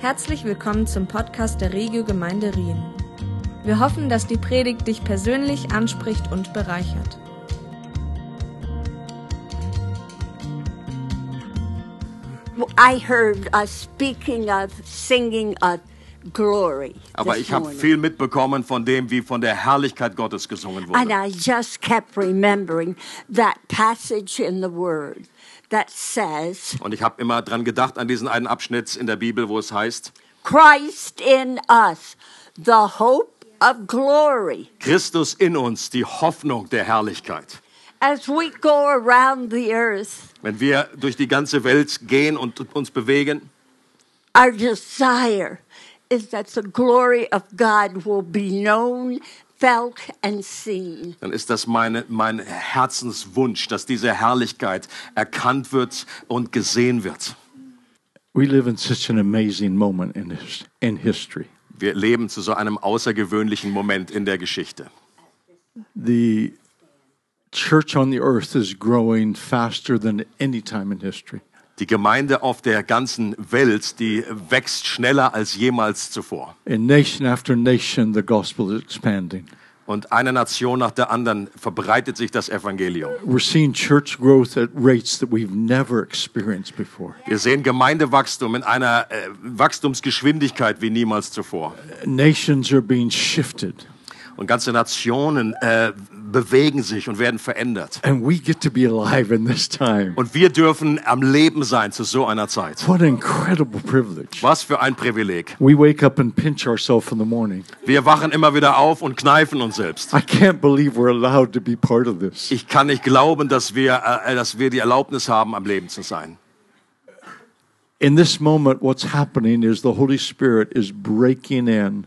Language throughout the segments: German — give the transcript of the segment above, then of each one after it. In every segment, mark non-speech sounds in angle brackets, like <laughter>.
Herzlich willkommen zum Podcast der Regio Gemeinde Rien. Wir hoffen, dass die Predigt dich persönlich anspricht und bereichert. I heard us speaking of singing of glory. Aber ich habe viel mitbekommen von dem, wie von der Herrlichkeit Gottes gesungen And wurde. I just kept remembering that passage in the Word that says, Und ich habe immer dran gedacht an diesen einen Abschnitt in der Bibel, wo es heißt, Christ in us, the hope of glory. Christus in uns, die Hoffnung der Herrlichkeit. As we go around the earth, Wenn wir durch die ganze Welt gehen und uns bewegen, our desire is that the glory of God will be known, felt, and seen. dann ist das meine, mein Herzenswunsch, dass diese Herrlichkeit erkannt wird und gesehen wird. We live in such an amazing moment in, his, in history. Wir leben zu so einem außergewöhnlichen Moment in der Geschichte. The church on the earth is growing faster than any time in history. Die Gemeinde auf der ganzen Welt, die wächst schneller als jemals zuvor. In nation after nation, the gospel is expanding. Und eine Nation nach der anderen verbreitet sich das Evangelium. We're seeing church growth at rates that we've never experienced before. Wir sehen Gemeindewachstum in einer äh, Wachstumsgeschwindigkeit wie niemals zuvor. Nations are being shifted, Und ganze Nationen äh, bewegen sich und werden verändert. and we get to be alive in this time. Und wir dürfen am Leben sein zu so einer Zeit. What an incredible privilege. Was für ein Privileg. We wake up and pinch ourselves in the morning. Wir wachen immer wieder auf und kneifen uns selbst. I can't believe we're allowed to be part of this. Ich kann nicht glauben, dass wir, äh, dass wir die Erlaubnis haben, am Leben zu sein. in this moment, what's happening is the Holy Spirit is breaking in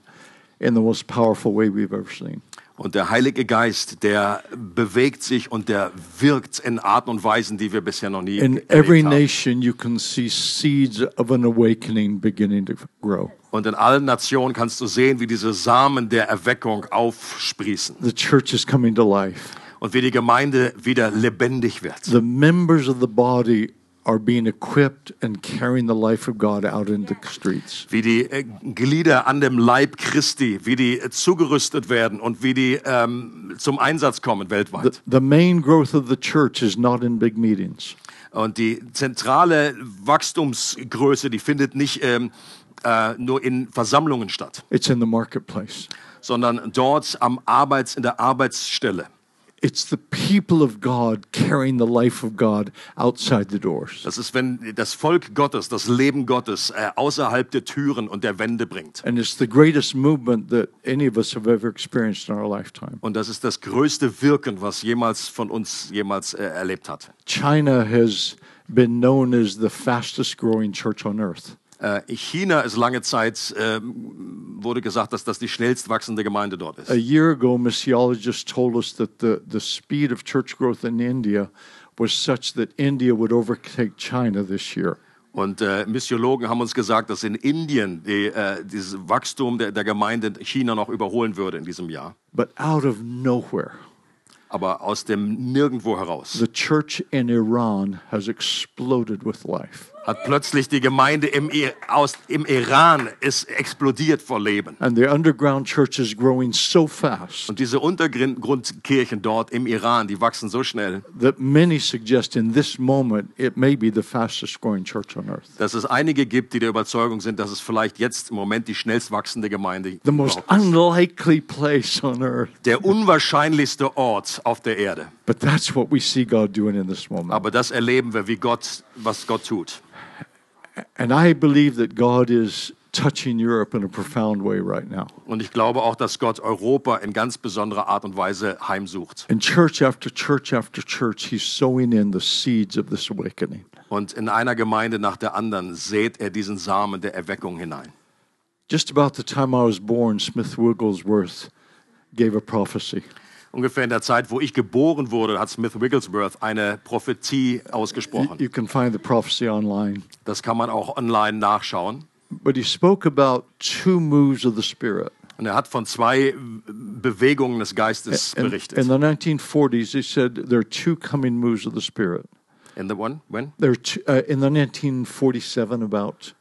in the most powerful way we've ever seen. Und der Heilige Geist, der bewegt sich und der wirkt in Arten und Weisen, die wir bisher noch nie In every haben. nation, you can see seeds of an awakening beginning to grow. Und in allen Nationen kannst du sehen, wie diese Samen der Erweckung aufsprießen The church is coming to life. und wie die Gemeinde wieder lebendig wird. The members of the body are being equipped and carrying the life of God out into the streets. Wie die äh, Glieder an dem Leib Christi, wie die äh, zugerüstet werden und wie die ähm, zum Einsatz kommen The, weltweit. the main growth of the church is not in big meetings. Und die zentrale Wachstumsgröße, die findet nicht ähm, äh, nur in Versammlungen statt, It's in the marketplace. sondern dort am Arbeits, in der Arbeitsstelle. It's the people of God carrying the life of God outside the doors. Das ist, wenn das Volk Gottes, das Leben Gottes äh, außerhalb der Türen und der Wände bringt. And it's the greatest movement that any of us have ever experienced in our lifetime. Und das ist das größte Wirken, was jemals von uns jemals äh, erlebt hat. China has been known as the fastest growing church on earth. Äh, China ist lange Zeit, ähm, wurde gesagt, dass das die schnellst wachsende Gemeinde dort A ist. year ago, missiologists told us that the, the speed of church growth in India was such that India would overtake China this year. Und äh, Missiologen haben uns gesagt, dass in Indien die, äh, dieses Wachstum der, der Gemeinde China noch überholen würde in diesem Jahr. But out of nowhere, Aber aus dem Nirgendwo heraus the church in Iran has exploded with life. Hat plötzlich die Gemeinde im, I- aus, im Iran ist explodiert vor Leben. And the underground church is growing so fast Und diese Untergrundkirchen dort im Iran, die wachsen so schnell, that many suggest in this moment it may be the fastest growing church on earth. dass es einige gibt, die der Überzeugung sind, dass es vielleicht jetzt im Moment die schnellst wachsende Gemeinde The most ist. unlikely place on earth. Der unwahrscheinlichste Ort auf der Erde. But that's what we see God doing in this moment. Aber das erleben wir, wie Gott, was Gott tut. And I believe that God is touching Europe in a profound way right now. Und ich glaube auch, dass Gott Europa in ganz besonderer Art und Weise heimsucht. In church after church after church, He's sowing in the seeds of this awakening. Und in einer Gemeinde nach der anderen sät er diesen Samen der Erweckung hinein. Just about the time I was born, Smith Wigglesworth gave a prophecy. Ungefähr in der Zeit, wo ich geboren wurde, hat Smith Wigglesworth eine Prophetie ausgesprochen. you can find the prophecy online. Das kann man auch online nachschauen. But he spoke about two moves of the Spirit. Und er hat von zwei Bewegungen des Geistes In, berichtet. in the 1940s, he said there are two coming moves of the Spirit. In the one, when? There two, uh, in the 1947, about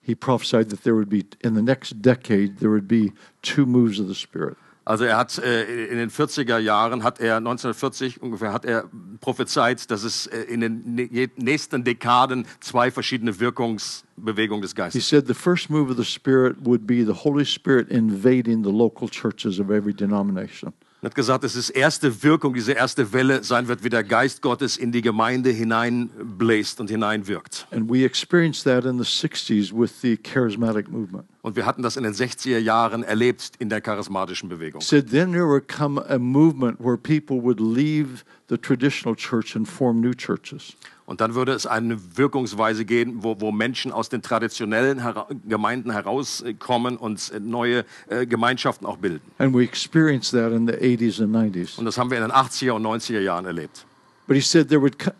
he prophesied that there would be, in the next decade, there would be two moves of the Spirit. Also er hat äh, in den 40er Jahren, hat er 1940 ungefähr, hat er prophezeit, dass es äh, in den nä- nächsten Dekaden zwei verschiedene Wirkungsbewegungen des He Geistes. said the first move of the Spirit would be the Holy Spirit invading the local churches of every denomination. Er hat gesagt, dass es erste Wirkung, diese erste Welle sein wird, wie der Geist Gottes in die Gemeinde hineinbläst und hineinwirkt. And we experienced that in the 60s with the charismatic movement. Und wir hatten das in den 60er Jahren erlebt in der charismatischen Bewegung. Said then there would come a movement where people would leave the traditional church and form new churches. Und dann würde es eine Wirkungsweise geben, wo, wo Menschen aus den traditionellen Hera Gemeinden herauskommen und äh, neue äh, Gemeinschaften auch bilden. And we experienced that in the 80s and 90s. Und das haben wir in den 80er und 90er Jahren erlebt. But he said there would co-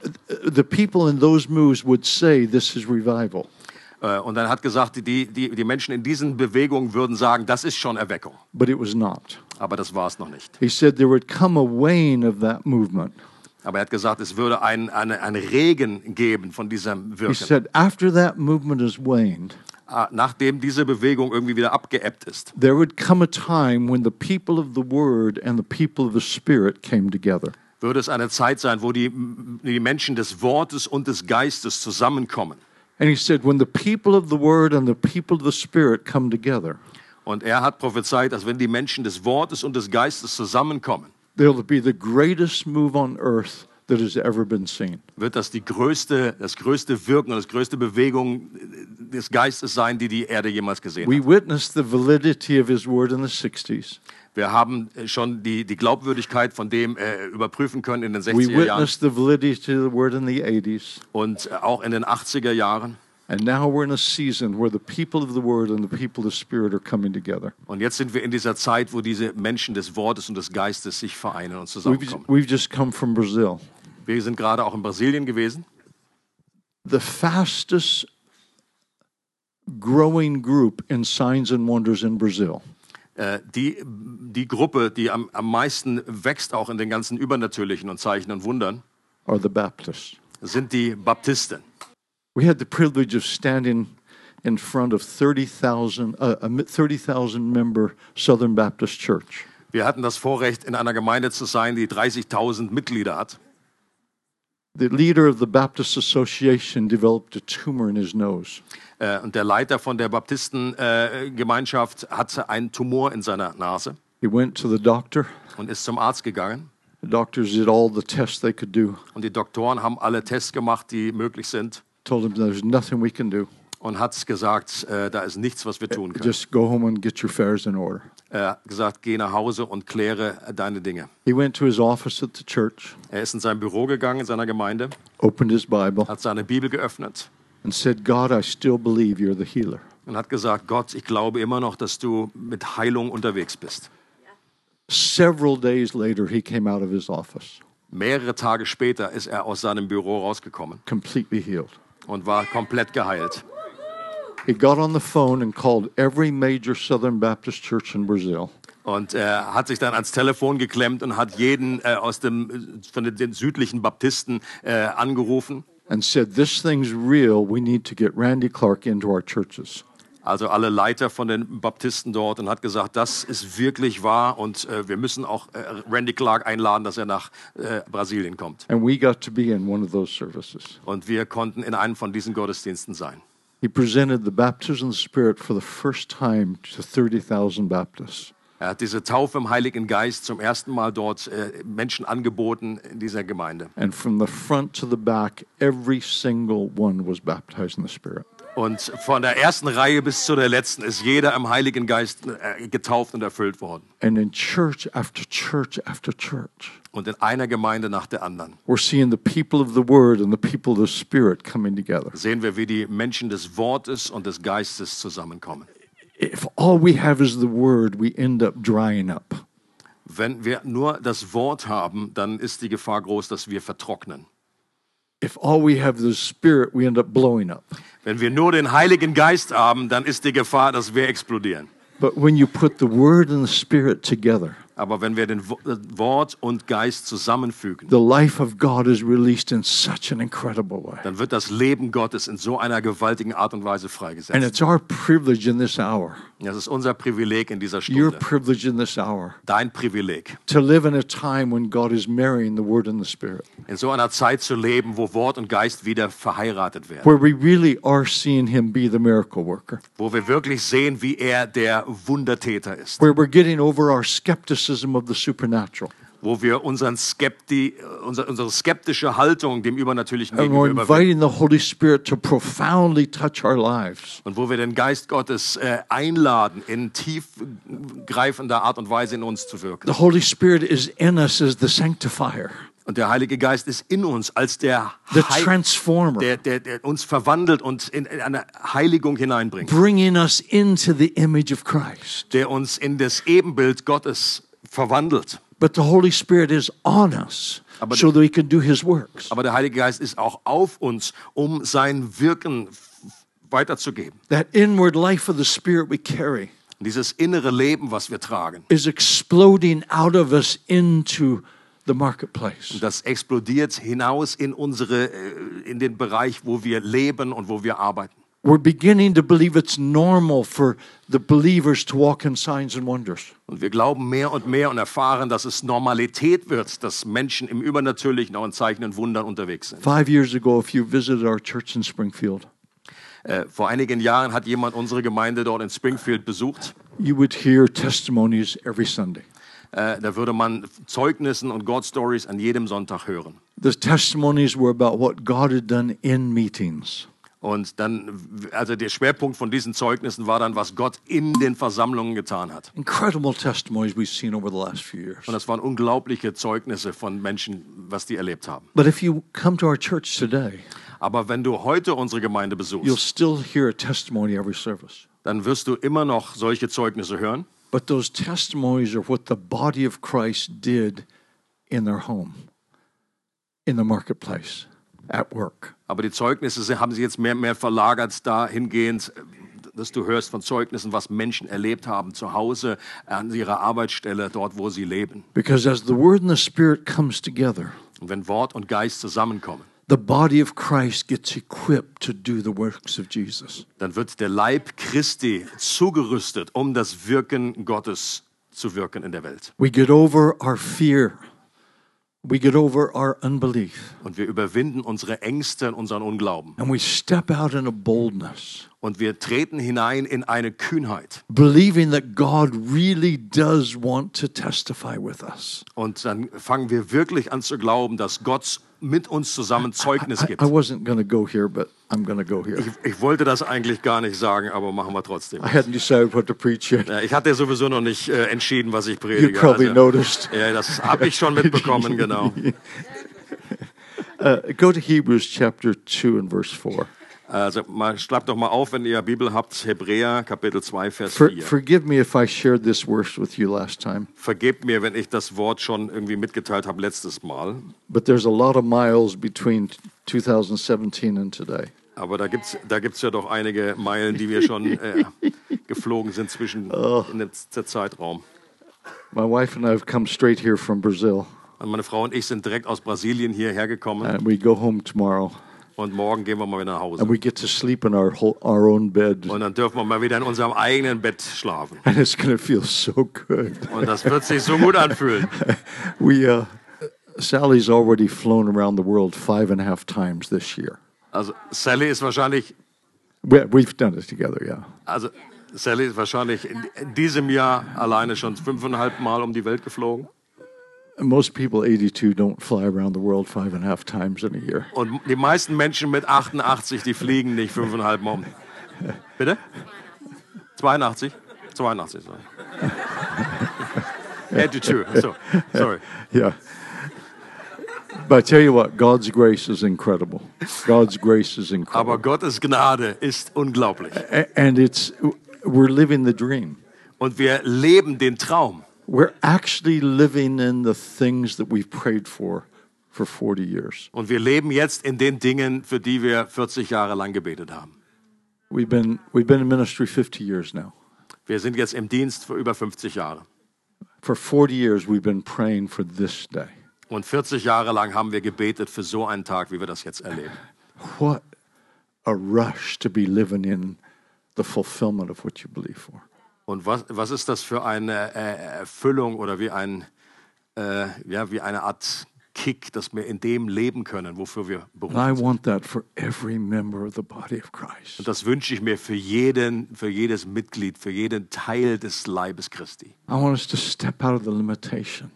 the people in those moves would say this is revival. Äh, Und dann hat gesagt, die, die, die Menschen in diesen Bewegungen würden sagen, das ist schon Erweckung. But it was not. Aber das war es noch nicht. He said there would come a wane of that movement. Aber er hat gesagt, es würde ein, eine, ein Regen geben von diesem He Wirken. said after that movement has waned, Ah, Nachdem diese Bewegung irgendwie wieder abgeebbt ist, there would come a time when the people of the word and the people of the spirit came together. würde es eine Zeit sein, wo die, die Menschen des Wortes und des Geistes zusammenkommen. And he said when the people of the word and the people of the spirit come together, Und er hat prophezeit, dass wenn die Menschen des Wortes und des Geistes zusammenkommen, there will be the greatest move on earth that has ever been seen. wird das die größte, das größte Wirken und das größte Bewegung des Geistes sein, die die Erde jemals gesehen We hat. witnessed the validity of his word in the 60s. Wir haben äh, schon die, die Glaubwürdigkeit von dem äh, überprüfen können in den We 60er Jahren witnessed the validity of the word in the 80s. und äh, auch in den 80er Jahren. And now we're in a season where the people of the word and the people of the spirit are coming together. Und jetzt sind wir in dieser Zeit, wo diese Menschen des Wortes und des Geistes sich vereinen und We've, zusammenkommen. we've just come from Brazil. Wir sind gerade auch in Brasilien gewesen. The fastest growing group in signs and wonders in Brazil die, die Gruppe, die am, am meisten wächst, auch in den ganzen Übernatürlichen und Zeichen und Wundern, are the Baptists. sind die Baptisten. We had the privilege of standing in front of 30,000 uh, a 30,000 member Southern Baptist Church. Wir hatten das Vorrecht, in einer Gemeinde zu sein, die 30.000 Mitglieder hat. The leader of the Baptist Association developed a tumor in his nose. Äh, und der Leiter von der Baptistengemeinschaft äh, hatte einen Tumor in seiner Nase He went to the doctor. und ist zum Arzt gegangen. The doctors did all the tests they could do. Und die Doktoren haben alle Tests gemacht, die möglich sind. Told him there's nothing we can do. Und hat gesagt, äh, da ist nichts, was wir tun können. Just go home and get your affairs in order. Er hat gesagt, geh nach Hause und kläre deine Dinge. He went to his office at the church, Er ist in sein Büro gegangen, in seiner Gemeinde, opened his Bible, hat seine Bibel geöffnet and said, God, I still believe you're the healer. und hat gesagt, Gott, ich glaube immer noch, dass du mit Heilung unterwegs bist. Several days later, he came out of his office Mehrere Tage später ist er aus seinem Büro rausgekommen completely healed. und war komplett geheilt. He got on the phone and called every major Southern Baptist church in Brazil. Und er hat sich dann ans Telefon geklemmt und hat jeden äh, aus dem, äh, von den, den südlichen Baptisten äh, angerufen. and said, This thing's real. We need to get Randy Clark into our churches. Also alle Leiter von den Baptisten dort und hat gesagt, das ist wirklich wahr und äh, wir müssen auch äh, Randy Clark einladen, dass er nach äh, Brasilien kommt. And we got to be in one of those services. Und wir konnten in einem von diesen Gottesdiensten sein. He presented the baptism of the Spirit for the first time to 30,000 Baptists. Er hat diese Taufe im Heiligen Geist zum ersten Mal dort äh, Menschen angeboten in dieser Gemeinde. And from the front to the back, every single one was baptized in the Spirit. Und von der ersten Reihe bis zu der letzten ist jeder im Heiligen Geist äh, getauft und erfüllt worden. And in church after church after church, Und in einer Gemeinde nach der anderen we're seeing the people of the Word and the people of the Spirit coming together. sehen wir, wie die Menschen des Wortes und des Geistes zusammenkommen. If all we have is the Word, we end up drying up. Wenn wir nur das Wort haben, dann ist die Gefahr groß, dass wir vertrocknen. If all we have is the Spirit, we end up blowing up. Wenn wir nur den Heiligen Geist haben, dann ist die Gefahr, dass wir explodieren. But when you put the Word and the Spirit together, Aber wenn wir den äh, Wort und Geist zusammenfügen, the life of God is released in such an incredible way. dann wird das Leben Gottes in so einer gewaltigen Art und Weise And freigesetzt. it's our privilege in this hour, Das ist unser Privileg in dieser your Stunde. privilege in this hour, Dein Privileg. to live in a time when God is marrying the Word and the Spirit, In so einer Zeit zu leben, wo Wort und Geist wieder verheiratet werden. where we really are seeing Him be the miracle worker, Wo wir wirklich sehen, wie er der Wundertäter ist. where we're getting over our skepticism of the supernatural, Wo wir unseren Skepti, unser, unsere skeptische Haltung dem Übernatürlichen gegenüber überwinden. Und wo wir den Geist Gottes äh, einladen, in tiefgreifender Art und Weise in uns zu wirken. The Holy Spirit is in us as the sanctifier, Und der Heilige Geist ist in uns als der, the transformer, der, der, der uns verwandelt und in, in eine Heiligung hineinbringt. bringing us into the image of Christ. Der uns in das Ebenbild Gottes verwandelt. But the Holy Spirit is on us Aber- so that He can do His works. Aber der Heilige Geist ist auch auf uns, um sein Wirken weiterzugeben. That inward life of the Spirit we carry dieses innere Leben, was wir tragen, is exploding out of us into the marketplace. das explodiert hinaus in unsere, äh, in den Bereich, wo wir leben und wo wir arbeiten. We're beginning to believe it's normal for the believers to walk in signs and wonders. Und wir glauben mehr und mehr und erfahren, dass es Normalität wird, dass Menschen im Übernatürlichen auch in Zeichen und Wundern unterwegs sind. Five years ago, if you visited our church in Springfield, Äh, vor einigen Jahren hat jemand unsere Gemeinde dort in Springfield besucht. you would hear testimonies every Sunday. Äh, da würde man Zeugnissen und God Stories an jedem Sonntag hören. The testimonies were about what God had done in meetings. Und dann, also der Schwerpunkt von diesen Zeugnissen war dann, was Gott in den Versammlungen getan hat. Incredible testimonies we've seen over the last few years. Und das waren unglaubliche Zeugnisse von Menschen, was die erlebt haben. But if you come to our church today, Aber wenn du heute unsere Gemeinde you'll besuchst, still hear a testimony every service. dann wirst du immer noch solche Zeugnisse hören. But those testimonies are what the body of Christ did in their home, in the marketplace, at work. Aber die Zeugnisse haben sich jetzt mehr und mehr verlagert dahingehend, dass du hörst von Zeugnissen, was Menschen erlebt haben zu Hause, an ihrer Arbeitsstelle, dort, wo sie leben. Because as the Word and the Spirit comes together, Und wenn Wort und Geist zusammenkommen, the body of Christ gets equipped to do the works of Jesus. dann wird der Leib Christi zugerüstet, um das Wirken Gottes zu wirken in der Welt. We get over our fear. We get over our unbelief. Und wir überwinden unsere Ängste und unseren Unglauben. And we step out in a boldness, Und wir treten hinein in eine Kühnheit. believing that God really does want to testify with us. Und dann fangen wir wirklich an zu glauben, dass Gott mit uns zusammen Zeugnis I, gibt. I wasn't going to go here, but I'm to go here. Ich wollte das eigentlich gar nicht sagen, aber machen wir trotzdem. I hadn't decided what to preach yet. Ja, Ich hatte sowieso noch nicht äh, entschieden, was ich You predige. probably Also, noticed. ja, das habe ich schon <laughs> mitbekommen, genau. <laughs> Uh, go to Hebrews chapter 2 and verse 4. Also mal, schlagt doch mal auf, wenn ihr Bibel habt, Hebräer Kapitel 2, Vers For, 4. forgive me if I shared this verse with you last time, Vergebt mir, wenn ich das Wort schon irgendwie mitgeteilt habe letztes Mal. but there's a lot of miles between 2017 and today. Aber da gibt es da gibt's ja doch einige Meilen, die wir schon <laughs> äh, geflogen sind zwischen in den, der Zeitraum. My wife and I have come straight here from Brazil, Und meine Frau und ich sind direkt aus Brasilien hierher gekommen and we go home tomorrow, und morgen gehen wir mal wieder nach Hause. and we get to sleep in our whole, our own bed, Und dann dürfen wir mal wieder in unserem eigenen Bett schlafen. and it's going to feel so good. Und das wird sich so gut anfühlen. <laughs> We uh, Sally's already flown around the world five and a half times this year. Also Sally ist wahrscheinlich, We, we've done it together, yeah. also Sally ist wahrscheinlich in, in diesem Jahr alleine schon fünfeinhalb Mal um die Welt geflogen. Most people 82 don't fly around the world five and a half times in a year. Und die meisten Menschen mit 88, die fliegen nicht fünfeinhalb Mal. Bitte? 82? 82, sorry. <laughs> 82, so, sorry. Yeah. But I tell you what, God's grace is incredible. God's grace is Aber incredible. Gottes Gnade ist unglaublich. And it's we're living the dream. Und wir leben den Traum. We're actually living in the things that we've prayed for for 40 years. Und wir leben jetzt in den Dingen, für die wir 40 Jahre lang gebetet haben. We've been we've been in ministry 50 years now. Wir sind jetzt im Dienst für über 50 Jahre. For 40 years, we've been praying for this day. Und 40 Jahre lang haben wir gebetet für so einen Tag, wie wir das jetzt erleben. What a rush to be living in the fulfillment of what you believe for. Und was, was ist das für eine äh, Erfüllung oder wie, ein, äh, ja, wie eine Art Kick, dass wir in dem leben können, wofür wir And I berufen sind. want that for every member of the body of Christ. Und das wünsche ich mir für jeden, für jedes Mitglied, für jeden Teil des Leibes Christi. I want us to step out of the limitation.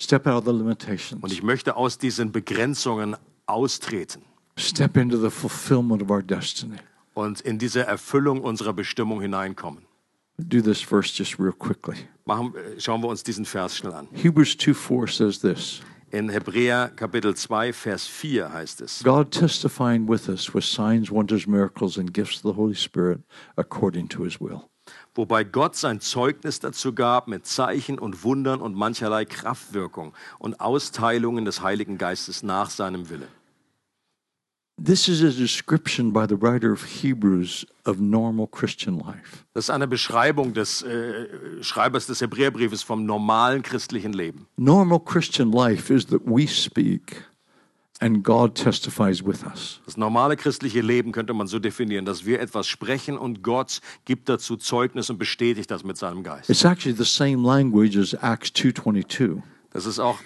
Step out of the limitations. Und ich möchte aus diesen Begrenzungen austreten Step into the fulfillment of our destiny. und in diese Erfüllung unserer Bestimmung hineinkommen. Do this verse just real quickly. Machen, äh, schauen wir uns diesen Vers schnell an. Hebrews 2 4 says this In Hebräer Kapitel 2, Vers 4 heißt es, God testifying with us with signs, wonders, miracles, and gifts of the Holy Spirit according to his will. wobei Gott sein Zeugnis dazu gab mit Zeichen und Wundern und mancherlei Kraftwirkung und Austeilungen des Heiligen Geistes nach seinem Willen. This is a description by the writer of Hebrews of normal Christian life. Das ist eine Beschreibung des äh, Schreibers des Hebräerbriefes vom normalen christlichen Leben. Normal Christian life is that we speak and God testifies with us. Das normale christliche Leben könnte man so definieren, dass wir etwas sprechen und Gott gibt dazu Zeugnis und bestätigt das mit seinem Geist. It's actually the same language as Acts 2:22 Das ist auch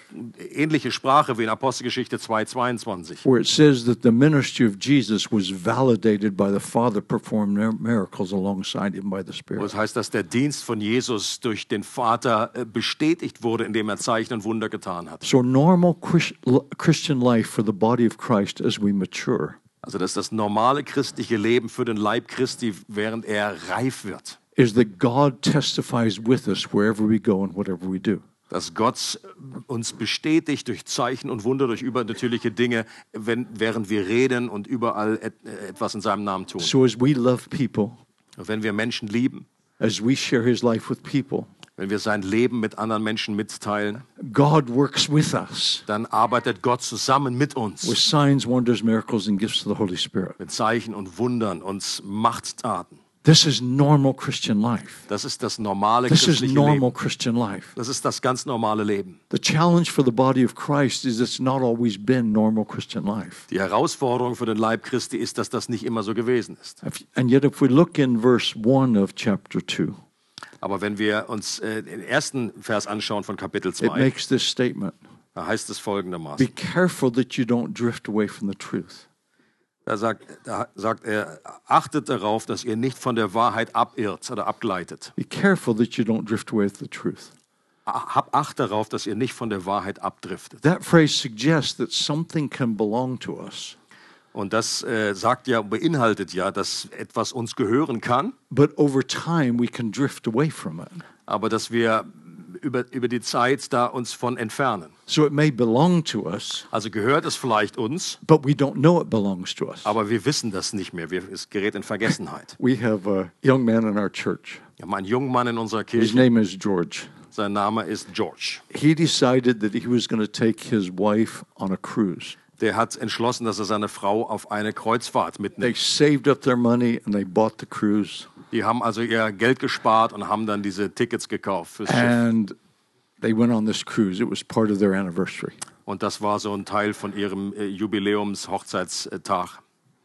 ähnliche Sprache wie in Apostelgeschichte 2,22. where it says that the ministry of Jesus was validated by the Father performing mir- miracles alongside him by the Spirit. das heißt, dass der Dienst von Jesus durch den Vater äh, bestätigt wurde, indem er Zeichen und Wunder getan hat. So normal Chris- Christian life for the body of Christ as we mature Also das ist das normale christliche Leben für den Leib Christi, während er reif wird. is that God testifies with us wherever we go and whatever we do. Dass Gott uns bestätigt durch Zeichen und Wunder, durch übernatürliche Dinge, wenn, während wir reden und überall et, äh, etwas in seinem Namen tun. So as we love people, wenn wir Menschen lieben, as we share his life with people, wenn wir sein Leben mit anderen Menschen mitteilen, God works with us dann arbeitet Gott zusammen mit uns. with signs, wonders, miracles, and gifts of the Holy Spirit. Mit Zeichen und Wundern und Machttaten. This is normal Christian life. Das ist das normale This is christliche normal Leben. Christian life. Das ist das ganz normale Leben. The challenge for the body of Christ is it's not always been normal Christian life. Die Herausforderung für den Leib Christi ist, dass das nicht immer so gewesen ist. If- And yet, if we look in verse 1 of chapter 2, Aber wenn wir uns äh, den ersten Vers anschauen von Kapitel it 2, makes this statement da heißt es Be folgendermaßen. careful that you don't drift away from the truth. Da sagt, da sagt er, achtet darauf, dass ihr nicht von der Wahrheit abirrt oder abgleitet. Be careful that you don't drift away from the truth. Hab Acht darauf, dass ihr nicht von der Wahrheit abdriftet. That phrase suggests that something can belong to us, Und das äh, sagt ja, beinhaltet ja, dass etwas uns gehören kann, but over time we can drift away from it. aber dass wir über, über die Zeit da uns von entfernen. So it may belong to us, Also gehört es vielleicht uns, but we don't know it belongs to us. aber wir wissen das nicht mehr. Wir, es gerät in Vergessenheit. We have a young man in our church. Wir haben einen jungen Mann in unserer His Kirche, name is George. sein Name ist George. He decided that he was going to take his wife on a cruise. Der hat entschlossen, dass er seine Frau auf eine Kreuzfahrt They mitnimmt. saved up their money and they bought the cruise. Die haben also ihr Geld gespart und haben dann diese Tickets gekauft fürs Schiff. And they went on this cruise. It was part of their anniversary. Und das war so ein Teil von ihrem äh, Jubiläums-Hochzeitstag.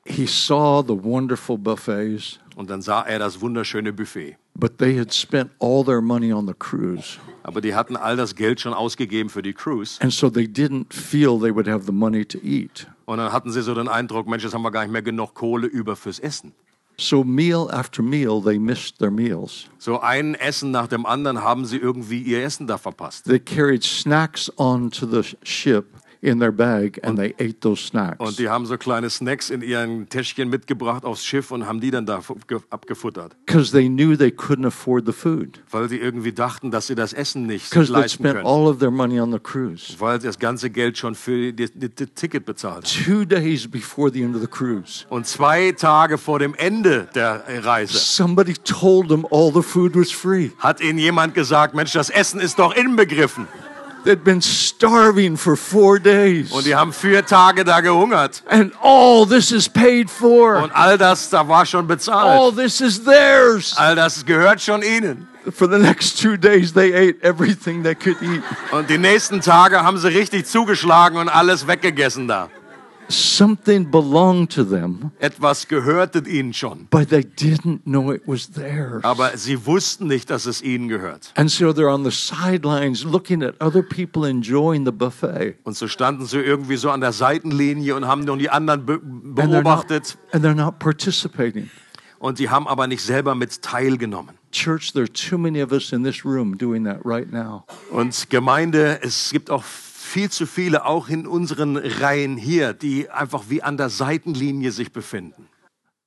He saw the wonderful buffets, Und dann sah er das wunderschöne Buffet. but they had spent all their money on the cruise. Aber die hatten all das Geld schon ausgegeben für die Cruise. And so they didn't feel they would have the money to eat. Und dann hatten sie so den Eindruck, Mensch, jetzt haben wir gar nicht mehr genug Kohle über fürs Essen. So, meal after meal, they missed their meals. So ein Essen nach dem anderen haben sie irgendwie ihr Essen da verpasst. They carried snacks onto the sh- ship in their bag and they ate those snacks. Und die haben so kleine Snacks in ihren Täschchen mitgebracht aufs Schiff und haben die dann da fu- ge- abgefuttert. Because they knew they couldn't afford the food. Weil sie irgendwie dachten, dass sie das Essen nicht Because they leisten spent können. all of their money on the cruise. Weil sie das ganze Geld schon für das Ticket bezahlt haben. Two days before the end of the cruise, Und zwei Tage vor dem Ende der Reise somebody told them all the food was free. hat ihnen jemand gesagt, Mensch, das Essen ist doch inbegriffen. They'd been starving for four days. Und die haben vier Tage da gehungert. And all this is paid for. Und all das, da war schon All bezahlt. this is theirs. All das gehört schon ihnen. For the next two days, they ate everything they could eat. Und die nächsten Tage haben sie richtig zugeschlagen und alles weggegessen da. Something belonged to them, Etwas gehörte ihnen schon. but they didn't know it was theirs. Aber sie wussten nicht, dass es ihnen gehört. And so they're on the sidelines looking at other people enjoying the buffet. Und so standen sie irgendwie so an der Seitenlinie und haben nun die anderen be And they're, not, beobachtet. and they're not participating. Und sie haben aber nicht selber mit teilgenommen. Church, there are too many of us in this room doing that right now. Und Gemeinde, es gibt auch viel zu viele, auch in unseren Reihen hier, die einfach wie an der Seitenlinie sich befinden.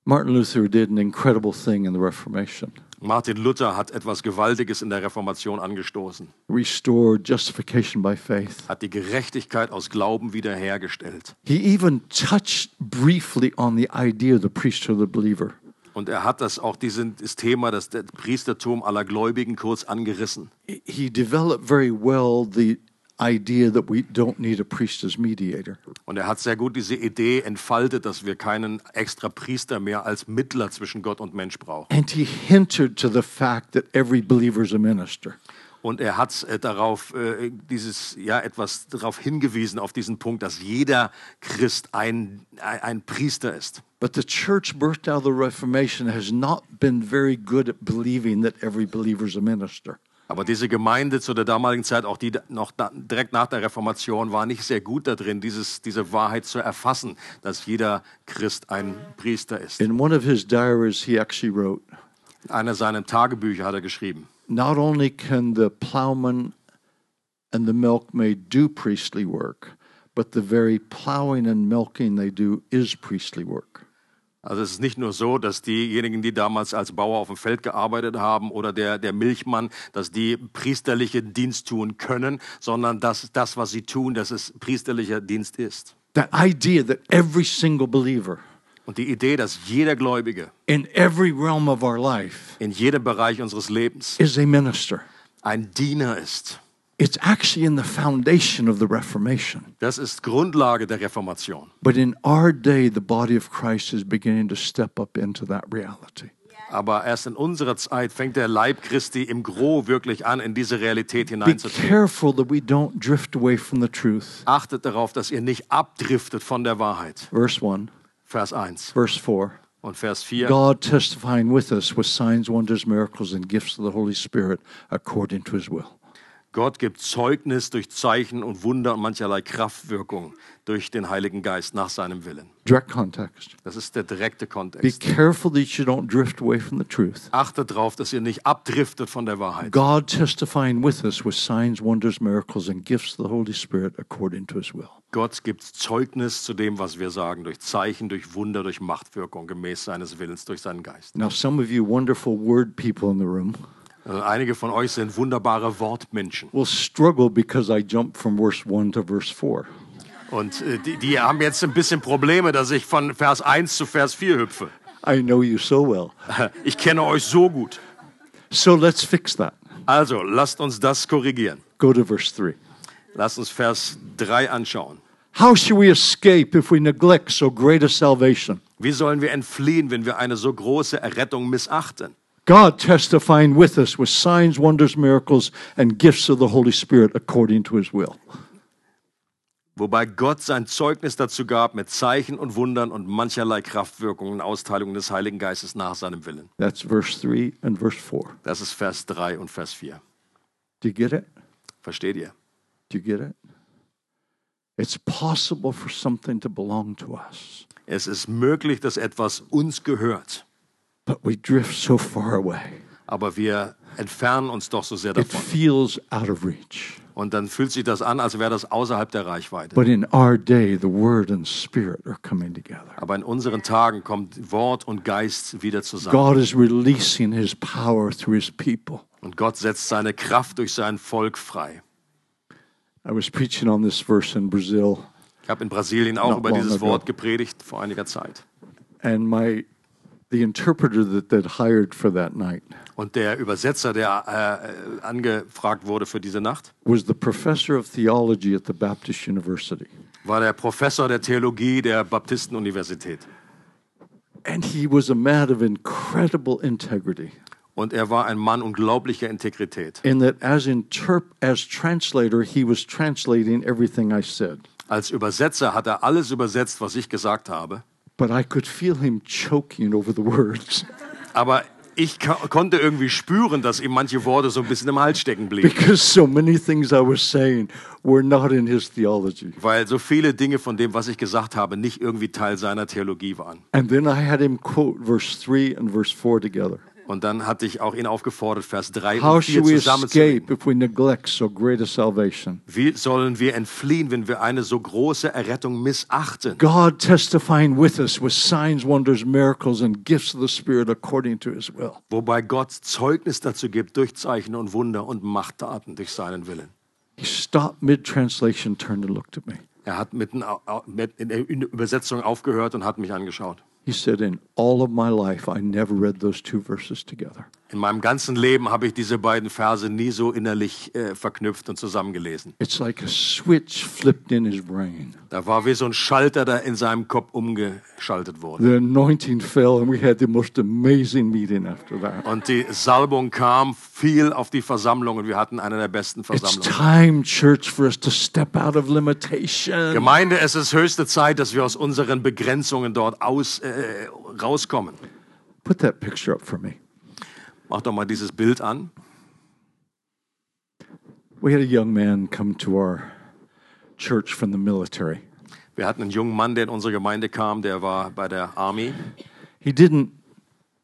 Martin Luther did an incredible thing in the Reformation. Martin Luther hat etwas Gewaltiges in der Reformation angestoßen, Restored justification by faith. hat die Gerechtigkeit aus Glauben wiederhergestellt. He even touched briefly on the idea of the priesthood of the believer. Und er hat das auch diesen, das Thema, das der Priestertum aller Gläubigen kurz angerissen. He developed very well the idea that we don't need a priest as mediator. Und er hat sehr gut diese Idee entfaltet, dass wir keinen extra Priester mehr als Mittler zwischen Gott und Mensch brauchen. And he hinted to the fact that every believer is a minister. Und er hat äh, darauf äh, dieses ja etwas darauf hingewiesen auf diesen Punkt, dass jeder Christ ein, ein, ein Priester ist. But the church birthed out of the Reformation has not been very good at believing that every believer is a minister. Aber diese Gemeinde zu der damaligen Zeit, auch die noch da, direkt nach der Reformation, war nicht sehr gut darin, dieses, diese Wahrheit zu erfassen, dass jeder Christ ein Priester ist. In one of his diaries, he actually wrote, In einer seiner Tagebücher hat er geschrieben, Not only can the plowman and the milkmaid do priestly work, but the very plowing and milking they do is priestly work. Also es ist nicht nur so, dass diejenigen, die damals als Bauer auf dem Feld gearbeitet haben oder der, der Milchmann, dass die priesterlichen Dienst tun können, sondern dass das, was sie tun, dass es priesterlicher Dienst ist. That idea that every single believer Und die Idee, dass jeder Gläubige in every realm of our life in jedem Bereich unseres Lebens is a minister. ein Diener ist, It's actually in the foundation of the Reformation. das ist Grundlage der Reformation. But in our day, the body of Christ is beginning to step up into that reality. Aber erst in unserer Zeit fängt der Leib Christi im Gro wirklich an, in diese Realität hineinzutreten. Achtet darauf, dass ihr nicht abdriftet von der Wahrheit. Verse 1, Vers 1 verse 4. und Vers 4. God testifying with us with signs, wonders, miracles, and gifts of the Holy Spirit according to his will. Gott gibt Zeugnis durch Zeichen und Wunder und mancherlei Kraftwirkung durch den Heiligen Geist nach seinem Willen. Direct context. Das ist der direkte Be Kontext. careful that you don't drift away from the truth. Achtet darauf, dass ihr nicht abdriftet von der Wahrheit. God testifying with us with signs, wonders, miracles, and gifts of the Holy Spirit according to his will. Gott gibt Zeugnis zu dem, was wir sagen, durch Zeichen, durch Wunder, durch Machtwirkung, gemäß seines Willens, durch seinen Geist. Now, some of you wonderful word people in the room einige von euch sind wunderbare Wortmenschen. will struggle because I jumped from verse 1 to verse 4. Und äh, die, die haben jetzt ein bisschen Probleme, dass ich von Vers 1 zu Vers 4 hüpfe. I know you so well. <laughs> Ich kenne euch so gut. So let's fix that. Also, lasst uns das korrigieren. Go to verse 3. Lasst uns Vers 3 anschauen. How shall we escape if we neglect so great a salvation? Wie sollen wir entfliehen, wenn wir eine so große Errettung missachten? God testifying with us with signs, wonders, miracles, and gifts of the Holy Spirit according to his will. Wobei Gott sein Zeugnis dazu gab mit Zeichen und Wundern und mancherlei Kraftwirkungen und Austeilungen des Heiligen Geistes nach seinem Willen. That's verse 3 and verse 4. Das ist Vers 3 und Vers 4. Do you get it? Versteht ihr? Do you get it? It's possible for something to belong to us, Es ist möglich, dass etwas uns gehört, but we drift so far away. aber wir entfernen uns doch so sehr It davon. feels out of reach. Und dann fühlt sich das an, als wäre das außerhalb der Reichweite. But in our day, the Word and Spirit are coming together. Aber in unseren Tagen kommt Wort und Geist wieder zusammen. God is releasing His power through His people. Und Gott setzt seine Kraft durch sein Volk frei. I was preaching on this verse in Brazil, Ich habe in Brasilien auch Not über dieses ago. Wort gepredigt vor einiger Zeit. and my the interpreter that they'd hired for that night Und der Übersetzer, der äh, angefragt wurde für diese Nacht, was the professor of theology at the Baptist University. war der Professor der Theologie der Baptistenuniversität. And he was a man of incredible integrity. Und er war ein Mann unglaublicher Integrität. In that, as interp- as translator, he was translating everything I said. Als Übersetzer hat er alles übersetzt, was ich gesagt habe. But I could feel him choking over the words <laughs> Aber ich konnte irgendwie spüren, dass ihm manche Worte so ein bisschen im Hals stecken blieben. because so many things I was saying were not in his theology. Weil so viele Dinge von dem, was ich gesagt habe, nicht irgendwie Teil seiner Theologie waren. And then I had him quote verse 3 and verse 4 together. Und dann hatte ich auch ihn aufgefordert, Vers 3 How und 4 shall we zusammenzulegen. escape if we neglect so great a salvation? Wie sollen wir entfliehen, wenn wir eine so große Errettung missachten? God testifying with us with signs, wonders, miracles, and gifts of the Spirit according to his will. Wobei Gott Zeugnis dazu gibt durch Zeichen und Wunder und Machttaten durch seinen Willen. He stopped mid translation, turned and looked at me. Er hat mitten au- mit- in der Übersetzung aufgehört und hat mich angeschaut. He said, In all of my life, I never read those two verses together. In meinem ganzen Leben habe ich diese beiden Verse nie so innerlich äh, verknüpft und zusammengelesen. It's like a switch flipped in his brain. Da war wie so ein Schalter, der in seinem Kopf umgeschaltet wurde. The anointing fell, and we had the most amazing meeting after that. Und die Salbung kam, fiel auf die Versammlung und wir hatten eine der besten It's Versammlungen. time, church, for us to step out of limitation. Gemeinde, es ist höchste Zeit, dass wir aus unseren Begrenzungen dort aus, äh, rauskommen. Put that picture up for me. Mach doch mal dieses Bild an. We had a young man come to our church from the military. Wir hatten einen jungen Mann, der in unsere Gemeinde kam, der war bei der Army. He didn't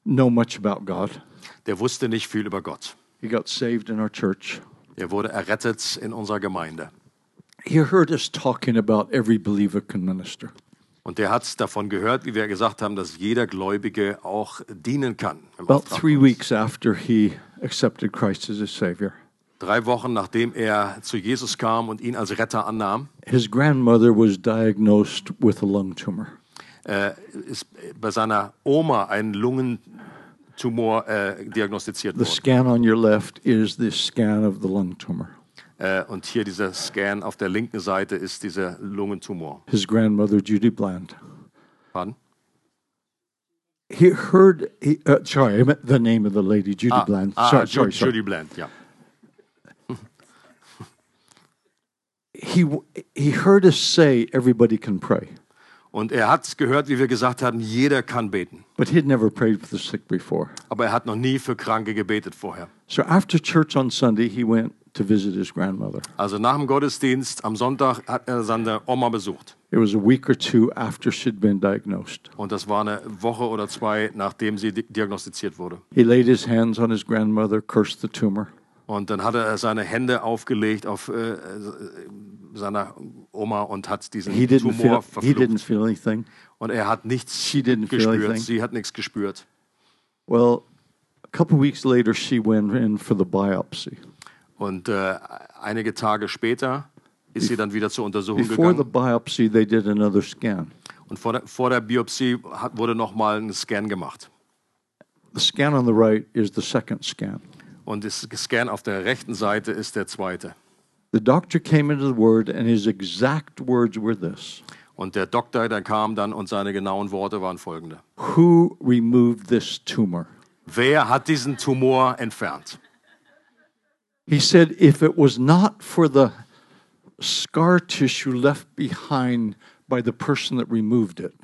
know much about God. Der wusste nicht viel über Gott. He got saved in our church. Er wurde errettet in unserer Gemeinde. He heard us talking about every believer can minister. Und der hat davon gehört, wie wir gesagt haben, dass jeder Gläubige auch dienen kann. About three weeks after he accepted Christ as his Savior, Drei Wochen nachdem er zu Jesus kam und ihn als Retter annahm, his grandmother was diagnosed with a lung tumor. äh, ist bei seiner Oma ein Lungentumor äh, diagnostiziert The worden. scan on your left is the scan of the lung tumor. Äh, und hier dieser Scan auf der linken Seite ist dieser Lungentumor. His grandmother, Judy Bland. Pardon? He heard, he, uh, sorry, I meant the name of the lady, Judy Bland. ah, sorry, sorry, sorry. Judy Bland, ja. <laughs> He, he heard us say everybody can pray, Und er hat gehört, wie wir gesagt haben, jeder kann beten. but he'd never prayed for the sick before. Aber er hat noch nie für Kranke gebetet vorher. So after church on Sunday, he went to visit his grandmother. Also nach dem Gottesdienst am Sonntag hat er seine Oma besucht. It was a week or two after she'd been diagnosed. Und das war eine Woche oder zwei, nachdem sie di- diagnostiziert wurde. He laid his hands on his grandmother, cursed the tumor. Und dann hat er seine Hände aufgelegt auf äh, seiner Oma und hat diesen He didn't feel, Tumor he didn't feel anything. Und er hat nichts She didn't feel gespürt. anything. Sie hat nichts gespürt. Well, a couple weeks later, she went in for the biopsy. Und äh, einige Tage später ist sie dann wieder zur Untersuchung Before the gegangen. biopsy, they did another scan. Und vor der, vor der Biopsie hat, wurde nochmal ein Scan gemacht. The scan on the right is the second scan. Und das Scan auf der rechten Seite ist der zweite. The doctor came into the word, and his exact words were this Und der Doktor, der kam dann und seine genauen Worte waren folgende. Who removed this tumor? Wer hat diesen Tumor entfernt? He said, if it was not for the scar tissue left behind by the person that removed it,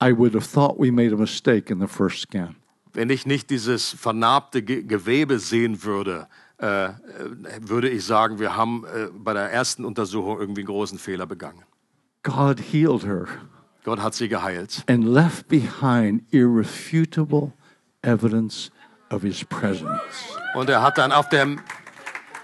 I would have thought we made a mistake in the first scan. Wenn ich nicht dieses vernarbte Ge Gewebe sehen würde, äh, würde ich sagen, wir haben äh, bei der ersten Untersuchung irgendwie einen großen Fehler begangen. God healed her Gott hat sie geheilt and left behind irrefutable evidence of his presence. und er hat dann auf dem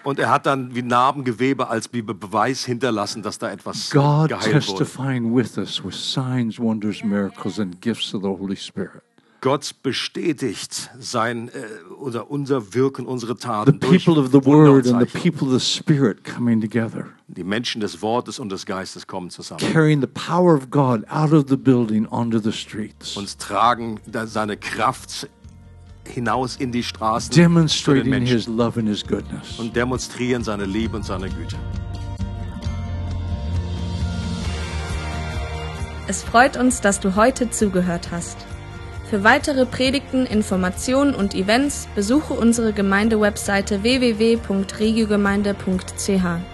und er hat dann wie Narbengewebe als Be Beweis hinterlassen, dass da etwas God geheilt wurde. testifying with us with signs, wonders, miracles, and gifts of the Holy Spirit. Gott bestätigt sein äh, oder unser Wirken, unsere The Taten durch people of the Word and the people of the Spirit coming together. Die Menschen des Wortes und des Geistes kommen zusammen. carrying the power of God out of the building onto the streets, Und tragen seine Kraft hinaus in die Straßen zu den demonstrating Menschen His love and His goodness. und demonstrieren seine Liebe und seine Güte. Es freut uns, dass du heute zugehört hast. Für weitere Predigten, Informationen und Events besuche unsere Gemeindewebseite www.regiogemeinde.ch.